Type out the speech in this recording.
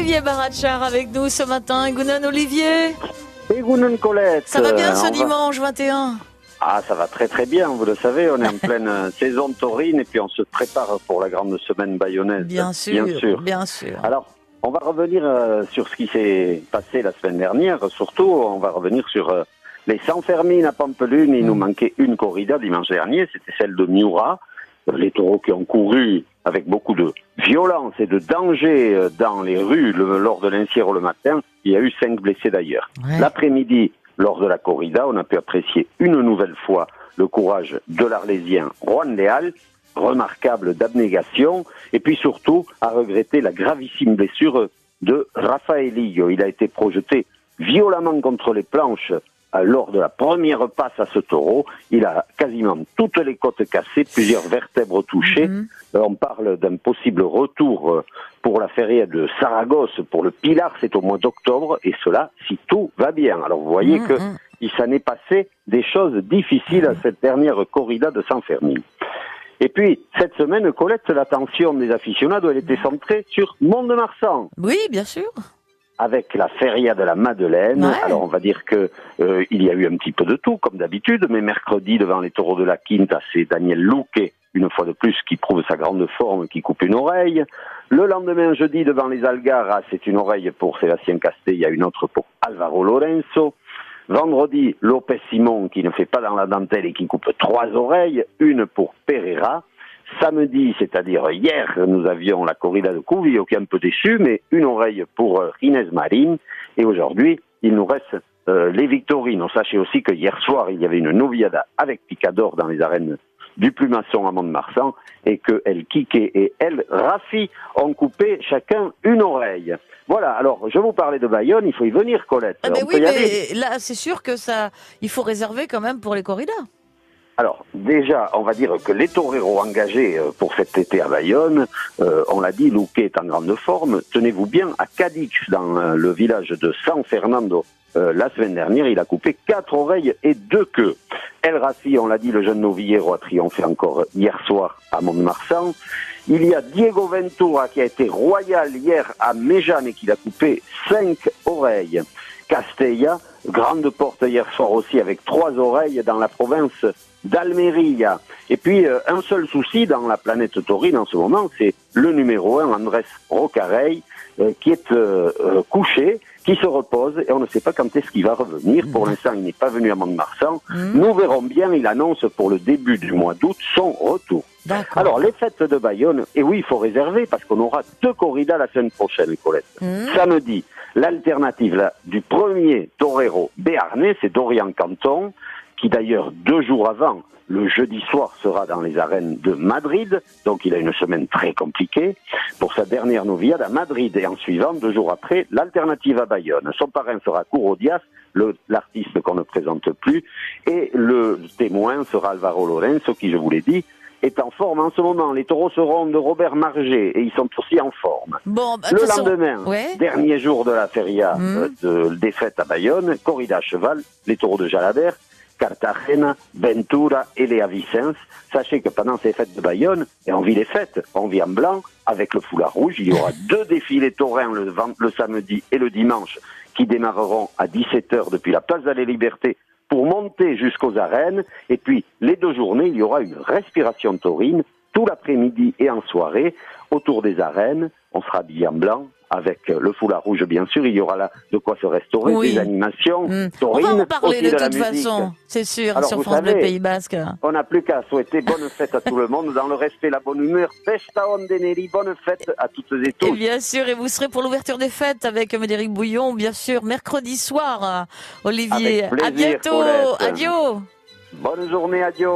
Olivier Barachar avec nous ce matin. Gounan Olivier. Et Gounan Colette. Ça va bien Euh, ce on va- dimanche 21 Ah, ça va très très bien, vous le savez, on est en pleine euh, saison taurine et puis on se prépare pour la grande semaine bayonnaise. Bien sûr, Bien sûr. bien sûr. Alors, on va revenir euh, sur ce qui s'est passé la semaine dernière. Surtout, on va revenir sur euh, les Sanfermines à Pampelune. Il nous manquait une corrida dimanche dernier, c'était celle de Miura. Les taureaux qui ont couru avec beaucoup de violence et de danger euh, dans les rues le- lors de l'incière le matin. Il y a eu cinq blessés d'ailleurs. Ouais. L'après-midi, lors de la corrida, on a pu apprécier une nouvelle fois le courage de l'Arlésien Juan Leal, remarquable d'abnégation, et puis surtout à regretter la gravissime blessure de Rafaelillo. Il a été projeté violemment contre les planches lors de la première passe à ce taureau. Il a quasiment toutes les côtes cassées, plusieurs vertèbres touchées. Mhm. Euh, On parle d'un possible retour euh, pour la feria de Saragosse, pour le Pilar, c'est au mois d'octobre, et cela si tout va bien. Alors vous voyez Mhm, que mhm. il s'en est passé des choses difficiles à cette dernière corrida de San Fermin. Et puis, cette semaine, Colette, l'attention des aficionados, elle était centrée sur Mont-de-Marsan, Oui, bien sûr. Avec la feria de la Madeleine. Ouais. Alors, on va dire que euh, il y a eu un petit peu de tout, comme d'habitude, mais mercredi, devant les taureaux de la Quinta, c'est Daniel Luque, une fois de plus, qui prouve sa grande forme, qui coupe une oreille. Le lendemain, jeudi, devant les Algaras, c'est une oreille pour Sébastien Castella, une autre pour Alvaro Lorenzo. Vendredi, Lopez Simon qui ne fait pas dans la dentelle et qui coupe trois oreilles, une pour Pereira. Samedi, c'est-à-dire hier, nous avions la corrida de Cuvio qui est un peu déçu, mais une oreille pour euh, Inès Marine. Et aujourd'hui, il nous reste euh, les Victorines. Sachez aussi que hier soir, il y avait une noviada avec Picador dans les arènes du Plumasson à Mont-de-Marsan et que El Kike et El Rafi ont coupé chacun une oreille. Voilà, alors je vous parlais de Bayonne, il faut y venir Colette. Ah On oui, peut y aller. mais là, c'est sûr que ça, il faut réserver quand même pour les corridas. Alors, déjà, on va dire que les toreros engagés euh, pour cet été à Bayonne, euh, on l'a dit, Luque est en grande forme. Tenez-vous bien, à Cadix, dans euh, le village de San Fernando, la semaine dernière, il a coupé quatre oreilles et deux queues. El Rafi, on l'a dit, le jeune novillero a triomphé encore hier soir à Mont-de-Marsan. Il y a Diego Ventura qui a été royal hier à Méjeanne et qui a coupé cinq oreilles. Castella, grande porte hier soir aussi avec trois oreilles dans la province d'Almeria. Et puis euh, un seul souci dans la planète taurine en ce moment, c'est le numéro un, Andrés Rocarey, euh, qui est euh, euh, couché, qui se repose et on ne sait pas quand est-ce qu'il va revenir. Pour l'instant, il n'est pas venu à Mont-de-Marsan. Mhm. Nous verrons bien, il annonce pour le début du mois d'août son retour. Alors, les fêtes de Bayonne, et oui, il faut réserver parce qu'on aura deux corridas la semaine prochaine, Colette. Mhm. Samedi, l'alternative du premier torero béarnais, c'est Dorian Canton, qui d'ailleurs, deux jours avant, le jeudi soir, sera dans les arènes de Madrid. Donc, il a une semaine très compliquée pour sa dernière noviade à Madrid. Et en suivant, deux jours après, l'alternative à Bayonne. Son parrain sera Couro Diaz, le- l'artiste qu'on ne présente plus. Et le témoin sera Alvaro Lorenzo, qui, je vous l'ai dit, est en forme en ce moment. Les taureaux seront de Robert Marger et ils sont aussi en forme. Bon, bah, Le façon- lendemain, Ouais. dernier jour de la feria Mhm. euh, de des fêtes à Bayonne, corrida à cheval, les taureaux de Jalabert, Cartagena, Ventura et les Vicens. Sachez que pendant ces fêtes de Bayonne, et on vit les fêtes, on vit en blanc avec le foulard rouge, il y aura deux défilés taurins le, samedi et le dimanche qui démarreront à 17h depuis la place de la Liberté pour monter jusqu'aux arènes. Et puis, les deux journées, il y aura une respiration taurine tout l'après-midi et en soirée autour des arènes. On sera habillé en blanc avec euh, le foulard rouge, bien sûr. Il y aura là de quoi se restaurer, Oui. des animations Mhm. On va en parler de, toute façon, c'est sûr, Alors, sur France Bleu savez- Pays Basque. On n'a plus qu'à souhaiter bonne fête à tout le monde, dans le respect, la bonne humeur. Festa Ondeneri, bonne fête à toutes et Et tous. bien sûr, et vous serez pour l'ouverture des fêtes avec Médéric Bouillon, bien sûr, mercredi soir, Olivier. Plaisir, à bientôt, adieu. Bonne journée, adieu.